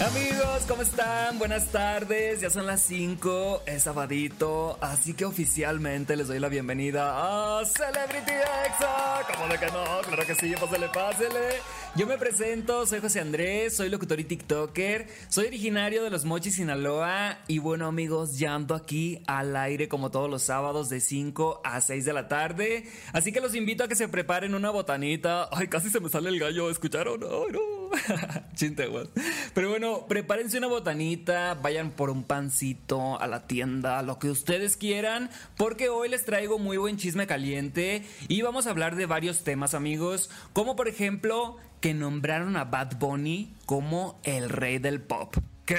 Amigos, ¿cómo están? Buenas tardes, ya son las 5, es sabadito, así que oficialmente les doy la bienvenida a Celebrity Exa. ¿Cómo de que no? Claro que sí, pásale, pásele. Yo me presento, soy José Andrés, soy locutor y TikToker, soy originario de Los Mochis, Sinaloa y bueno amigos, ya aquí al aire como todos los sábados de 5 a 6 de la tarde, así que los invito a que se preparen una botanita. Ay, casi se me sale el gallo, ¿escucharon? Ay, no. Chinteguas. Pero bueno, prepárense una botanita, vayan por un pancito a la tienda, lo que ustedes quieran, porque hoy les traigo muy buen chisme caliente y vamos a hablar de varios temas, amigos, como por ejemplo que nombraron a Bad Bunny como el rey del pop. ¿Qué?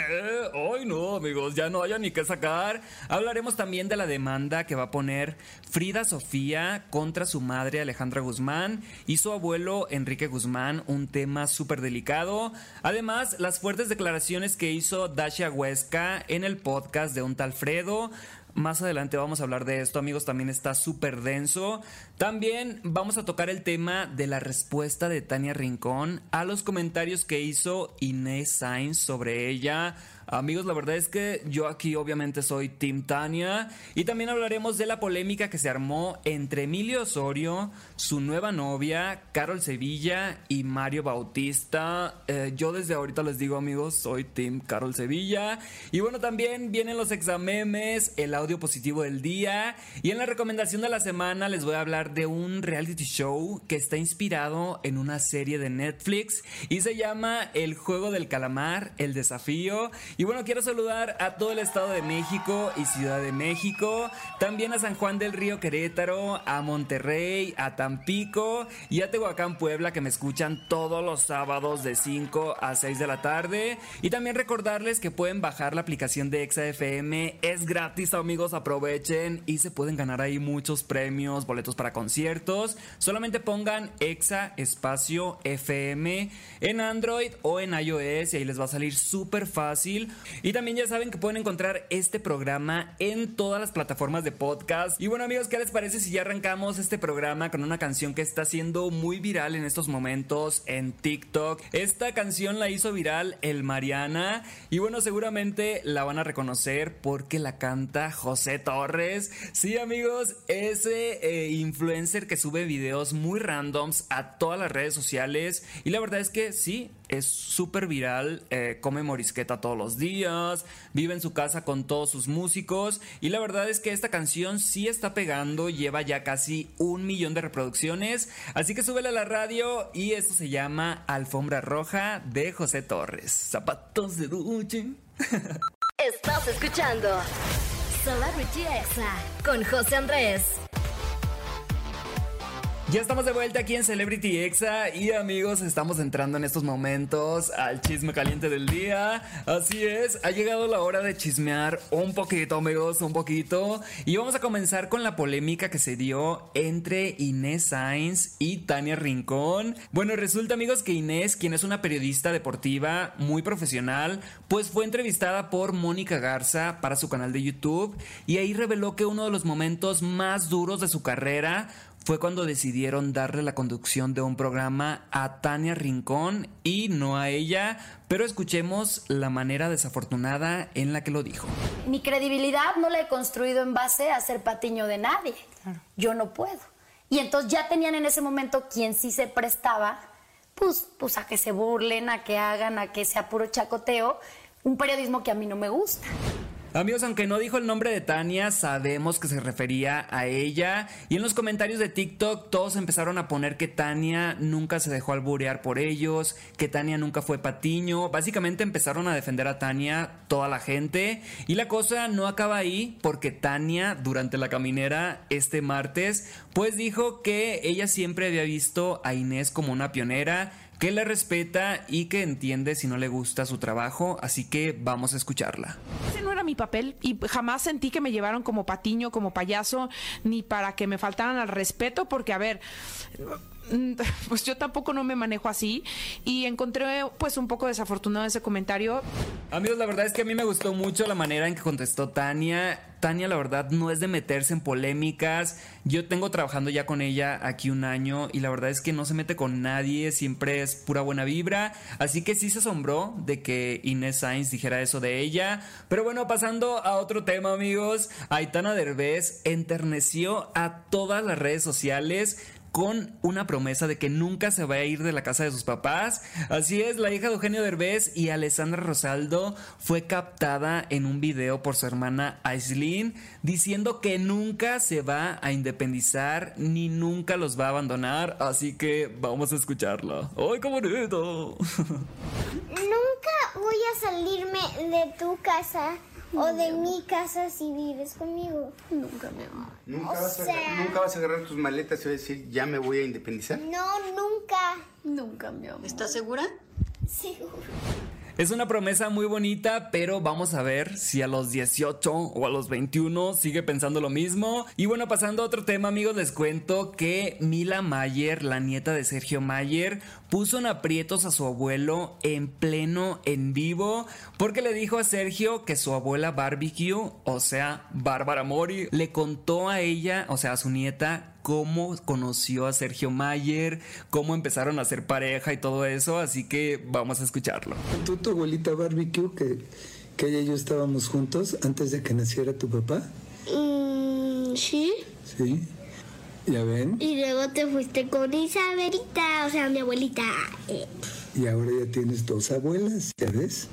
Ay, no, amigos, ya no haya ni qué sacar. Hablaremos también de la demanda que va a poner Frida Sofía contra su madre Alejandra Guzmán y su abuelo Enrique Guzmán, un tema súper delicado. Además, las fuertes declaraciones que hizo Dasha Huesca en el podcast de un tal Fredo. Más adelante vamos a hablar de esto, amigos, también está súper denso. También vamos a tocar el tema de la respuesta de Tania Rincón a los comentarios que hizo Inés Sainz sobre ella. Amigos, la verdad es que yo aquí obviamente soy Tim Tania y también hablaremos de la polémica que se armó entre Emilio Osorio, su nueva novia, Carol Sevilla y Mario Bautista. Eh, yo desde ahorita les digo amigos, soy Tim Carol Sevilla. Y bueno, también vienen los examemes, el audio positivo del día y en la recomendación de la semana les voy a hablar de un reality show que está inspirado en una serie de Netflix y se llama El Juego del Calamar, El Desafío. Y bueno, quiero saludar a todo el Estado de México y Ciudad de México, también a San Juan del Río Querétaro, a Monterrey, a Tampico y a Tehuacán, Puebla, que me escuchan todos los sábados de 5 a 6 de la tarde. Y también recordarles que pueden bajar la aplicación de Exa FM, es gratis amigos, aprovechen y se pueden ganar ahí muchos premios, boletos para conciertos. Solamente pongan Exa espacio FM en Android o en iOS y ahí les va a salir súper fácil. Y también ya saben que pueden encontrar este programa en todas las plataformas de podcast. Y bueno amigos, ¿qué les parece si ya arrancamos este programa con una canción que está siendo muy viral en estos momentos en TikTok? Esta canción la hizo viral el Mariana y bueno, seguramente la van a reconocer porque la canta José Torres. Sí amigos, ese eh, influencer que sube videos muy randoms a todas las redes sociales y la verdad es que sí, es súper viral, eh, come morisqueta todos los días, vive en su casa con todos sus músicos y la verdad es que esta canción sí está pegando, lleva ya casi un millón de reproducciones, así que súbele a la radio y esto se llama Alfombra Roja de José Torres. Zapatos de duche. Estás escuchando Celebrity Exa con José Andrés. Ya estamos de vuelta aquí en Celebrity Exa y amigos, estamos entrando en estos momentos al chisme caliente del día. Así es, ha llegado la hora de chismear un poquito, amigos, un poquito. Y vamos a comenzar con la polémica que se dio entre Inés Sainz y Tania Rincón. Bueno, resulta, amigos, que Inés, quien es una periodista deportiva muy profesional, pues fue entrevistada por Mónica Garza para su canal de YouTube y ahí reveló que uno de los momentos más duros de su carrera fue cuando decidieron darle la conducción de un programa a Tania Rincón y no a ella, pero escuchemos la manera desafortunada en la que lo dijo. Mi credibilidad no la he construido en base a ser patiño de nadie. Yo no puedo. Y entonces ya tenían en ese momento quien sí se prestaba, pues, pues a que se burlen, a que hagan, a que sea puro chacoteo, un periodismo que a mí no me gusta. Amigos, aunque no dijo el nombre de Tania, sabemos que se refería a ella. Y en los comentarios de TikTok todos empezaron a poner que Tania nunca se dejó alburear por ellos, que Tania nunca fue patiño. Básicamente empezaron a defender a Tania toda la gente. Y la cosa no acaba ahí porque Tania durante la caminera este martes pues dijo que ella siempre había visto a Inés como una pionera que la respeta y que entiende si no le gusta su trabajo, así que vamos a escucharla. Ese no era mi papel y jamás sentí que me llevaron como patiño, como payaso, ni para que me faltaran al respeto, porque a ver, pues yo tampoco no me manejo así y encontré pues un poco desafortunado ese comentario. Amigos, la verdad es que a mí me gustó mucho la manera en que contestó Tania. Tania, la verdad, no es de meterse en polémicas. Yo tengo trabajando ya con ella aquí un año y la verdad es que no se mete con nadie, siempre es pura buena vibra. Así que sí se asombró de que Inés Sainz dijera eso de ella. Pero bueno, pasando a otro tema, amigos. Aitana Derbez enterneció a todas las redes sociales con una promesa de que nunca se va a ir de la casa de sus papás. Así es, la hija de Eugenio Derbez y Alessandra Rosaldo fue captada en un video por su hermana Aislinn diciendo que nunca se va a independizar ni nunca los va a abandonar. Así que vamos a escucharla. ¡Ay, qué bonito! nunca voy a salirme de tu casa o de mi casa si vives conmigo. Nunca, me amor. ¿Nunca, O vas a, sea- nunca vas a agarrar tus maletas y vas a decir, ya me voy a independizar? No, nunca. Nunca, mi amor. ¿Estás segura? Seguro. Es una promesa muy bonita, pero vamos a ver si a los 18 o a los 21 sigue pensando lo mismo. Y bueno, pasando a otro tema, amigos, les cuento que Mila Mayer, la nieta de Sergio Mayer, puso en aprietos a su abuelo en pleno en vivo porque le dijo a Sergio que su abuela Barbecue, o sea, Bárbara Mori, le contó a ella, o sea, a su nieta, cómo conoció a Sergio Mayer, cómo empezaron a ser pareja y todo eso, así que vamos a escucharlo. ¿Tú, tu abuelita barbecue, que, que ella y yo estábamos juntos antes de que naciera tu papá? Mm, sí. Sí. ¿Ya ven? Y luego te fuiste con Isabelita, o sea, mi abuelita. Eh, Y ahora ya tienes dos abuelas, ¿ya ves?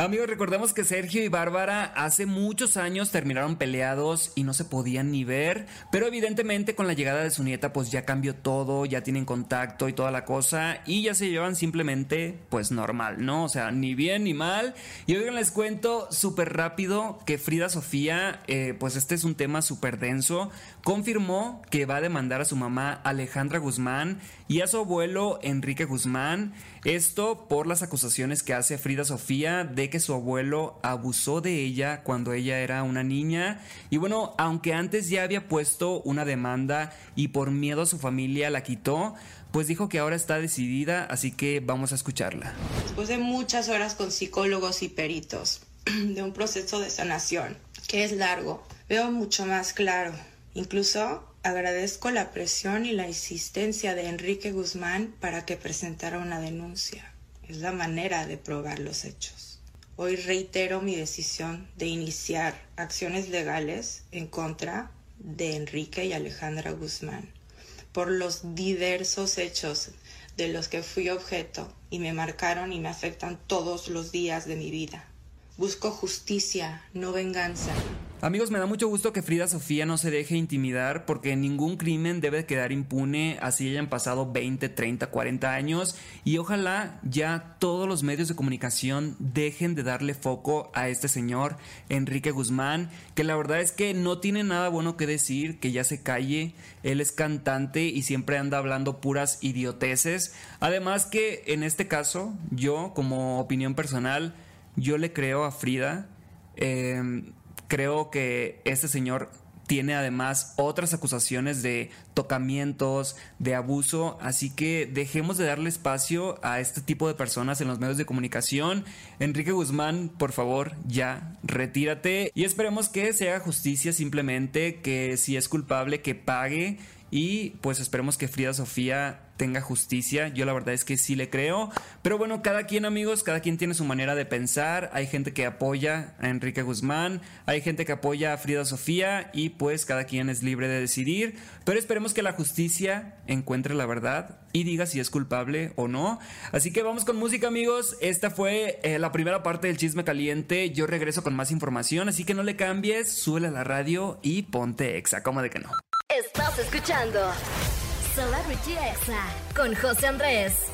Amigos, recordemos que Sergio y Bárbara hace muchos años terminaron peleados y no se podían ni ver, pero evidentemente con la llegada de su nieta pues ya cambió todo, ya tienen contacto y toda la cosa y ya se llevan simplemente pues normal, ¿no? O sea, ni bien ni mal. Y oigan, les cuento súper rápido que Frida Sofía, eh, pues este es un tema súper denso, confirmó que va a demandar a su mamá Alejandra Guzmán y a su abuelo Enrique Guzmán. Esto por las acusaciones que hace Frida Sofía de que su abuelo abusó de ella cuando ella era una niña. Y bueno, aunque antes ya había puesto una demanda y por miedo a su familia la quitó, pues dijo que ahora está decidida, así que vamos a escucharla. Después de muchas horas con psicólogos y peritos, de un proceso de sanación que es largo, veo mucho más claro. Incluso agradezco la presión y la insistencia de Enrique Guzmán para que presentara una denuncia. Es la manera de probar los hechos. Hoy reitero mi decisión de iniciar acciones legales en contra de Enrique y Alejandra Guzmán por los diversos hechos de los que fui objeto y me marcaron y me afectan todos los días de mi vida. Busco justicia, no venganza. Amigos, me da mucho gusto que Frida Sofía no se deje intimidar porque ningún crimen debe quedar impune así hayan pasado 20, 30, 40 años. Y ojalá ya todos los medios de comunicación dejen de darle foco a este señor Enrique Guzmán, que la verdad es que no tiene nada bueno que decir, que ya se calle, él es cantante y siempre anda hablando puras idioteces, además que en este caso yo como opinión personal, yo le creo a Frida, eh, creo que este señor tiene además otras acusaciones de tocamientos, de abuso, así que dejemos de darle espacio a este tipo de personas en los medios de comunicación. Enrique Guzmán, por favor, ya retírate y esperemos que se haga justicia simplemente, que si es culpable, que pague y pues esperemos que Frida Sofía tenga justicia. Yo la verdad es que sí le creo. Pero bueno, cada quien amigos, cada quien tiene su manera de pensar. Hay gente que apoya a Enrique Guzmán, hay gente que apoya a Frida Sofía y pues cada quien es libre de decidir. Pero esperemos que la justicia encuentre la verdad y diga si es culpable o no. Así que vamos con música amigos. Esta fue eh, la primera parte del chisme caliente. Yo regreso con más información, así que no le cambies, súbele a la radio y ponte exa, como de que no. Estás escuchando Celebrity Exa con José Andrés.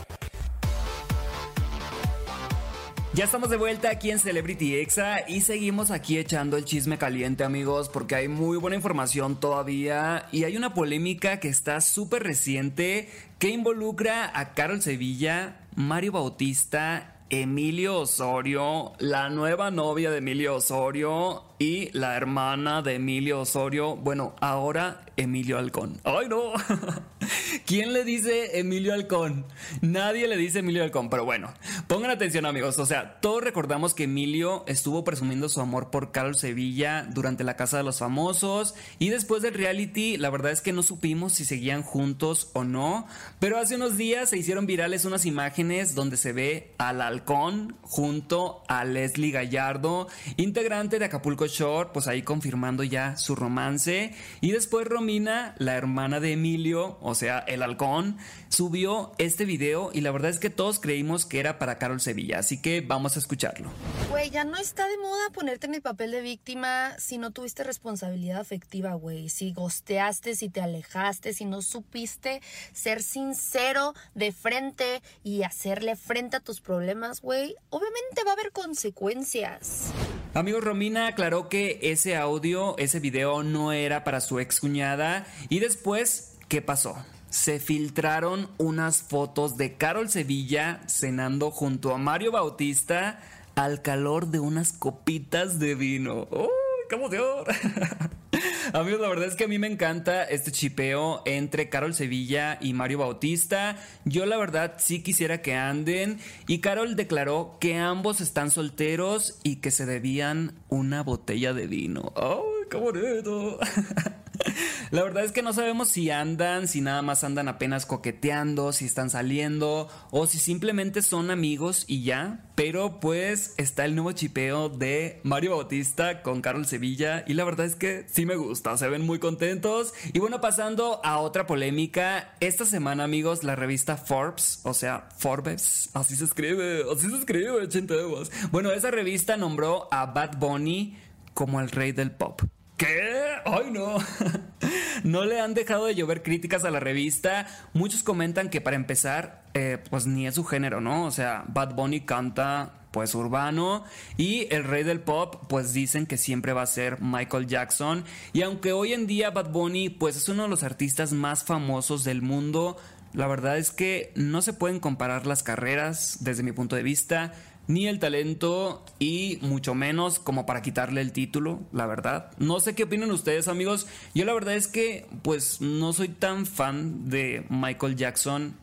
Ya estamos de vuelta aquí en Celebrity Exa y seguimos aquí echando el chisme caliente amigos porque hay muy buena información todavía y hay una polémica que está súper reciente que involucra a Carol Sevilla, Mario Bautista, Emilio Osorio, la nueva novia de Emilio Osorio y la hermana de Emilio Osorio, bueno, ahora Emilio Halcón. ¡Ay no! ¿Quién le dice Emilio Halcón? Nadie le dice Emilio Halcón, pero bueno, pongan atención amigos, o sea, todos recordamos que Emilio estuvo presumiendo su amor por Carol Sevilla durante la Casa de los Famosos y después del reality, la verdad es que no supimos si seguían juntos o no, pero hace unos días se hicieron virales unas imágenes donde se ve al Halcón junto a Leslie Gallardo, integrante de Acapulco Shore, pues ahí confirmando ya su romance y después Romina, la hermana de Emilio, o sea, el halcón, subió este video y la verdad es que todos creímos que era para Carol Sevilla, así que vamos a escucharlo. Güey, ya no está de moda ponerte en el papel de víctima si no tuviste responsabilidad afectiva, güey. Si gosteaste, si te alejaste, si no supiste ser sincero de frente y hacerle frente a tus problemas, güey, obviamente va a haber consecuencias. Amigos, Romina aclaró que ese audio, ese video no era para su ex cuñada y después, ¿qué pasó? Se filtraron unas fotos de Carol Sevilla cenando junto a Mario Bautista al calor de unas copitas de vino. ¡Uy, qué emoción! Amigos, la verdad es que a mí me encanta este chipeo entre Carol Sevilla y Mario Bautista. Yo la verdad sí quisiera que anden. Y Carol declaró que ambos están solteros y que se debían una botella de vino. ¡Ay, qué bonito! La verdad es que no sabemos si andan, si nada más andan apenas coqueteando, si están saliendo o si simplemente son amigos y ya. Pero pues está el nuevo chipeo de Mario Bautista con Carol Sevilla y la verdad es que sí me gusta, se ven muy contentos. Y bueno, pasando a otra polémica, esta semana amigos, la revista Forbes, o sea, Forbes, así se escribe, así se escribe, chinteos. Bueno, esa revista nombró a Bad Bunny como el rey del pop. ¿Qué? ¡Ay, no! no le han dejado de llover críticas a la revista. Muchos comentan que para empezar, eh, pues ni es su género, ¿no? O sea, Bad Bunny canta pues urbano y el rey del pop pues dicen que siempre va a ser Michael Jackson y aunque hoy en día Bad Bunny pues es uno de los artistas más famosos del mundo, la verdad es que no se pueden comparar las carreras desde mi punto de vista ni el talento y mucho menos como para quitarle el título, la verdad. No sé qué opinan ustedes, amigos. Yo la verdad es que pues no soy tan fan de Michael Jackson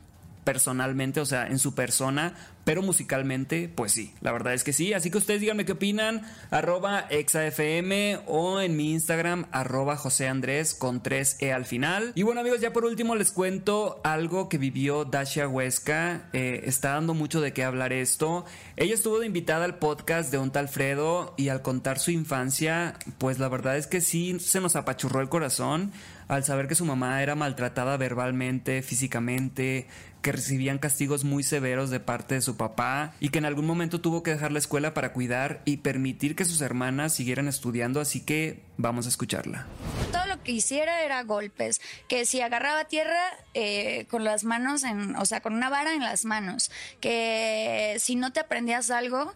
personalmente, o sea, en su persona, pero musicalmente, pues sí, la verdad es que sí. Así que ustedes díganme qué opinan, arroba exafm o en mi Instagram, arroba José Andrés con 3E al final. Y bueno amigos, ya por último les cuento algo que vivió Dasha Huesca. Eh, está dando mucho de qué hablar esto. Ella estuvo de invitada al podcast de un tal Fredo y al contar su infancia, pues la verdad es que sí se nos apachurró el corazón al saber que su mamá era maltratada verbalmente, físicamente, que recibían castigos muy severos de parte de su papá y que en algún momento tuvo que dejar la escuela para cuidar y permitir que sus hermanas siguieran estudiando, así que vamos a escucharla. Todo lo que hiciera era golpes, que si agarraba tierra eh, con las manos, en, o sea, con una vara en las manos, que si no te aprendías algo,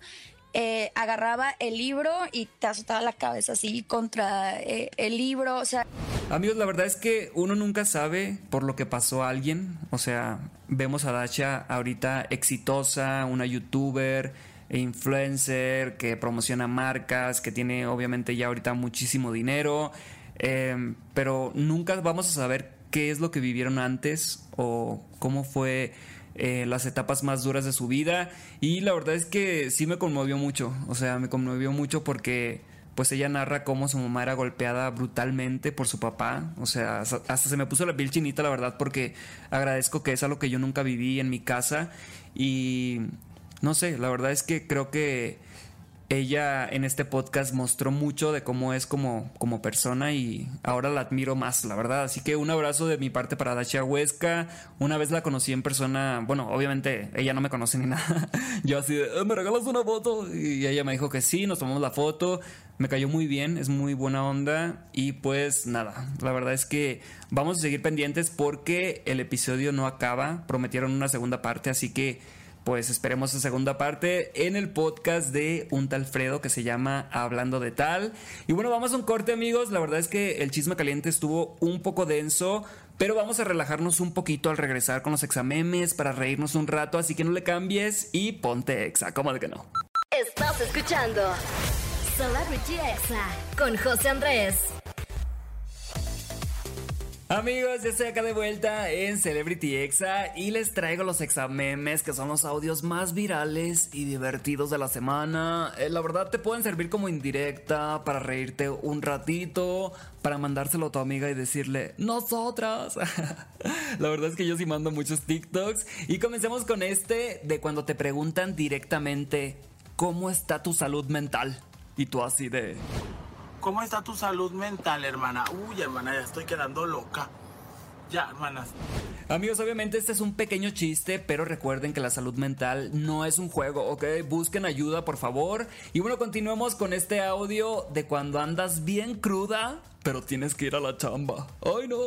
eh, agarraba el libro y te azotaba la cabeza así contra eh, el libro, o sea... Amigos, la verdad es que uno nunca sabe por lo que pasó a alguien, o sea, vemos a Dacha ahorita exitosa, una youtuber, influencer que promociona marcas, que tiene obviamente ya ahorita muchísimo dinero, em, pero nunca vamos a saber qué es lo que vivieron antes o cómo fue eh, las etapas más duras de su vida y la verdad es que sí me conmovió mucho, o sea, me conmovió mucho porque pues ella narra cómo su mamá era golpeada brutalmente por su papá. O sea, hasta se me puso la piel chinita, la verdad, porque agradezco que es algo que yo nunca viví en mi casa. Y no sé, la verdad es que creo que ella en este podcast mostró mucho de cómo es como, como persona y ahora la admiro más, la verdad. Así que un abrazo de mi parte para Dasha Huesca. Una vez la conocí en persona, bueno, obviamente ella no me conoce ni nada. Yo así de, eh, ¿me regalas una foto? Y ella me dijo que sí, nos tomamos la foto. Me cayó muy bien, es muy buena onda. Y pues nada, la verdad es que vamos a seguir pendientes porque el episodio no acaba. Prometieron una segunda parte, así que pues esperemos la segunda parte en el podcast de un tal Fredo que se llama Hablando de tal. Y bueno, vamos a un corte amigos, la verdad es que el chisme caliente estuvo un poco denso, pero vamos a relajarnos un poquito al regresar con los examemes para reírnos un rato, así que no le cambies y ponte exa, ¿cómo de que no? Estás escuchando Celebrity Exa con José Andrés. Amigos, ya estoy acá de vuelta en Celebrity Exa y les traigo los examemes que son los audios más virales y divertidos de la semana. Eh, la verdad te pueden servir como indirecta para reírte un ratito, para mandárselo a tu amiga y decirle, nosotras. la verdad es que yo sí mando muchos TikToks y comencemos con este de cuando te preguntan directamente, ¿cómo está tu salud mental? Y tú así de... ¿Cómo está tu salud mental, hermana? Uy, hermana, ya estoy quedando loca. Ya, hermanas. Amigos, obviamente este es un pequeño chiste, pero recuerden que la salud mental no es un juego, ¿ok? Busquen ayuda, por favor. Y bueno, continuemos con este audio de cuando andas bien cruda, pero tienes que ir a la chamba. ¡Ay, no!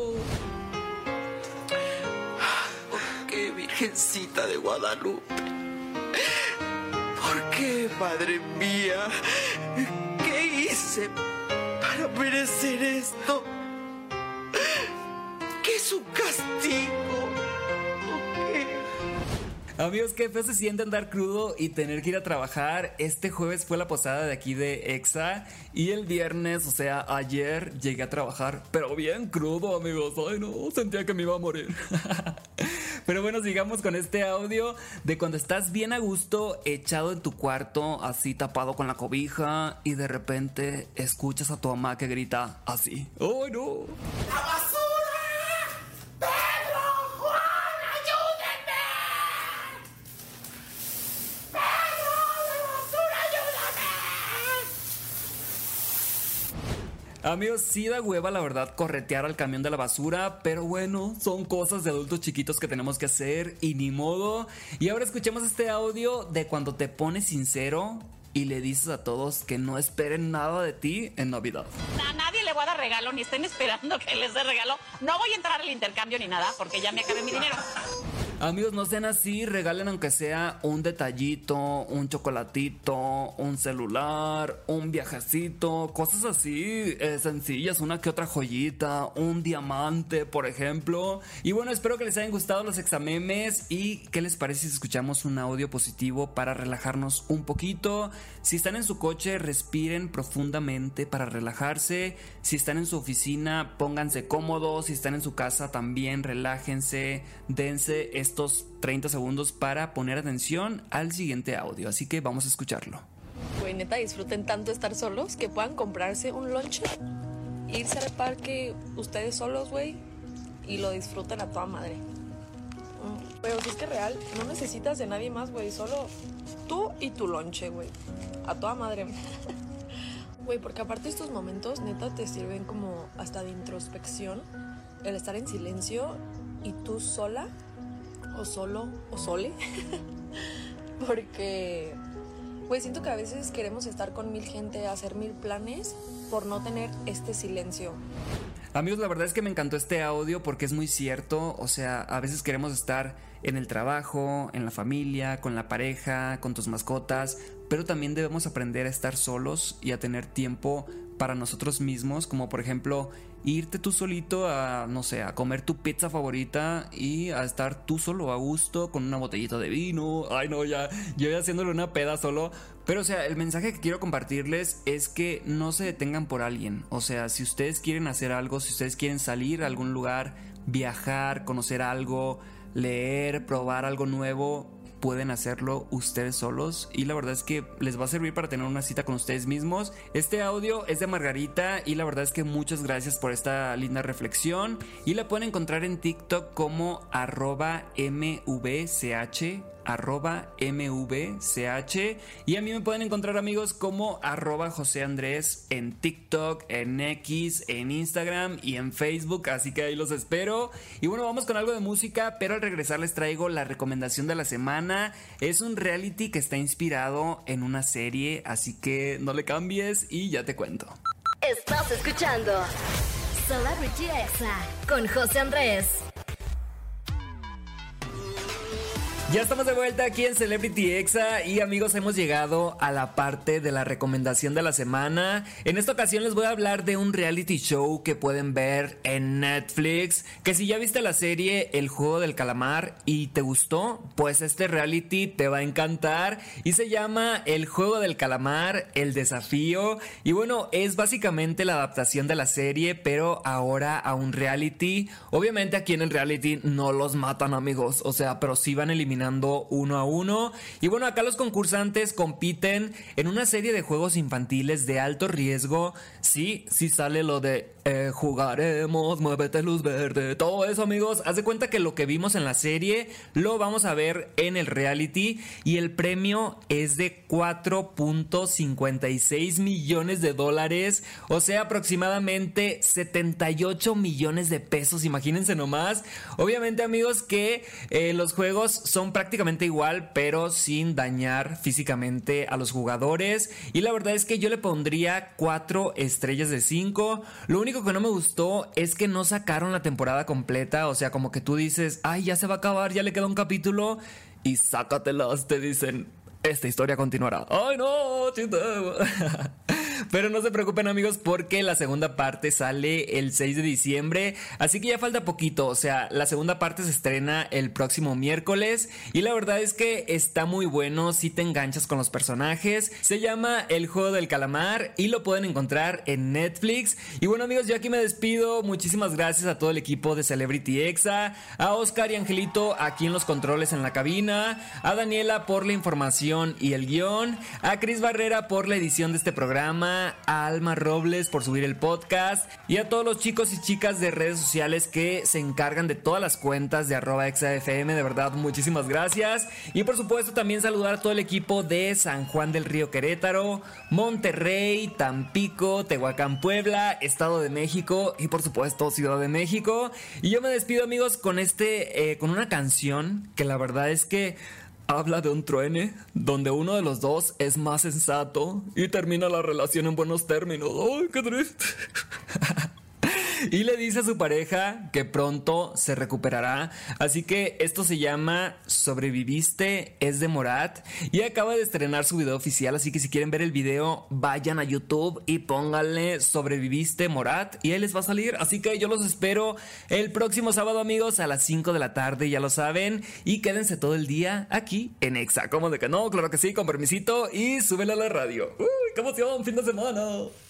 ¿Por qué, Virgencita de Guadalupe? ¿Por qué, Madre mía? ¿Qué hice para esto? ¿Qué es un castigo? Amigos, qué feo se siente andar crudo y tener que ir a trabajar. Este jueves fue la posada de aquí de EXA y el viernes, o sea, ayer llegué a trabajar, pero bien crudo, amigos. Ay, no, sentía que me iba a morir. Pero bueno, sigamos con este audio de cuando estás bien a gusto, echado en tu cuarto, así tapado con la cobija, y de repente escuchas a tu mamá que grita así. ¡Ay, no! ¡La basura! ¡Pedro! ¡Juan! ¡Ayúdenme! ¡Pedro! ¡La basura! ¡Ayúdame! Amigos, sí da hueva, la verdad, corretear al camión de la basura, pero bueno, son cosas de adultos chiquitos que tenemos que hacer y ni modo. Y ahora escuchemos este audio de cuando te pones sincero y le dices a todos que no esperen nada de ti en Navidad. A nadie le voy a dar regalo, ni estén esperando que les dé regalo. No voy a entrar al intercambio ni nada, porque ya me acabé mi dinero. Amigos, no sean así, regalen aunque sea un detallito, un chocolatito, un celular, un viajecito, cosas así eh, sencillas, una que otra joyita, un diamante, por ejemplo. Y bueno, espero que les hayan gustado los examemes y qué les parece si escuchamos un audio positivo para relajarnos un poquito. Si están en su coche, respiren profundamente para relajarse. Si están en su oficina, pónganse cómodos. Si están en su casa, también relájense, dense estos 30 segundos para poner atención al siguiente audio. Así que vamos a escucharlo. Güey, neta, disfruten tanto estar solos que puedan comprarse un lunch, irse al parque ustedes solos, güey, y lo disfruten a toda madre. Mm, Pero si es que real, no necesitas de nadie más, güey, solo tú y tu lonche, güey. A toda madre. Güey, porque aparte estos momentos, neta, te sirven como hasta de introspección. El estar en silencio y tú sola, o solo, o sole. porque, güey, siento que a veces queremos estar con mil gente, hacer mil planes por no tener este silencio. Amigos, la verdad es que me encantó este audio porque es muy cierto. O sea, a veces queremos estar en el trabajo, en la familia, con la pareja, con tus mascotas, pero también debemos aprender a estar solos y a tener tiempo para nosotros mismos, como por ejemplo irte tú solito a, no sé, a comer tu pizza favorita y a estar tú solo a gusto con una botellita de vino. Ay, no, ya, yo ya haciéndole una peda solo. Pero, o sea, el mensaje que quiero compartirles es que no se detengan por alguien. O sea, si ustedes quieren hacer algo, si ustedes quieren salir a algún lugar, viajar, conocer algo, leer, probar algo nuevo, pueden hacerlo ustedes solos. Y la verdad es que les va a servir para tener una cita con ustedes mismos. Este audio es de Margarita y la verdad es que muchas gracias por esta linda reflexión. Y la pueden encontrar en TikTok como arroba mvch arroba mvch y a mí me pueden encontrar amigos como arroba José Andrés en TikTok, en X, en Instagram y en Facebook, así que ahí los espero. Y bueno, vamos con algo de música, pero al regresar les traigo la recomendación de la semana. Es un reality que está inspirado en una serie, así que no le cambies y ya te cuento. Estás escuchando Celebrity Exa con José Andrés. Ya estamos de vuelta aquí en Celebrity Exa y amigos hemos llegado a la parte de la recomendación de la semana. En esta ocasión les voy a hablar de un reality show que pueden ver en Netflix, que si ya viste la serie El juego del calamar y te gustó, pues este reality te va a encantar y se llama El juego del calamar, el desafío y bueno, es básicamente la adaptación de la serie pero ahora a un reality. Obviamente aquí en el reality no los matan amigos, o sea, pero sí van eliminando uno a uno. Y bueno, acá los concursantes compiten en una serie de juegos infantiles de alto riesgo. Sí, sí sale lo de eh, jugaremos, muévete luz verde, todo eso amigos. Haz de cuenta que lo que vimos en la serie lo vamos a ver en el reality y el premio es de 4.56 millones de dólares, o sea aproximadamente 78 millones de pesos, imagínense nomás. Obviamente amigos que eh, los juegos son prácticamente igual, pero sin dañar físicamente a los jugadores. Y la verdad es que yo le pondría 4 estrellas de 5. Lo único que no me gustó es que no sacaron la temporada completa. O sea, como que tú dices, ay, ya se va a acabar, ya le queda un capítulo. Y sácatelas, te dicen, esta historia continuará. Ay, no. Pero no se preocupen amigos porque la segunda parte sale el 6 de diciembre, así que ya falta poquito, o sea, la segunda parte se estrena el próximo miércoles y la verdad es que está muy bueno si te enganchas con los personajes. Se llama El juego del calamar y lo pueden encontrar en Netflix. Y bueno amigos, yo aquí me despido. Muchísimas gracias a todo el equipo de Celebrity Exa, a Oscar y Angelito aquí en los controles en la cabina, a Daniela por la información y el guion, a Cris Barrera por la edición de este programa a Alma Robles por subir el podcast y a todos los chicos y chicas de redes sociales que se encargan de todas las cuentas de arroba exafm. De verdad, muchísimas gracias. Y por supuesto también saludar a todo el equipo de San Juan del Río Querétaro, Monterrey, Tampico, Tehuacán, Puebla, Estado de México y por supuesto Ciudad de México. Y yo me despido amigos con este, eh, con una canción que la verdad es que habla de un truene donde uno de los dos es más sensato y termina la relación en buenos términos. ¡Ay, qué triste! y le dice a su pareja que pronto se recuperará. Así que esto se llama Sobreviviste, es de Morat y acaba de estrenar su video oficial. Así que si quieren ver el video, vayan a YouTube y pónganle Sobreviviste Morat y ahí les va a salir. Así que yo los espero el próximo sábado, amigos, a las 5 de la tarde, ya lo saben. Y quédense todo el día aquí en Exa. ¿Cómo de que no? Claro que sí, con permisito y súbele a la radio. ¡Uy, qué emoción! ¡Fin de semana!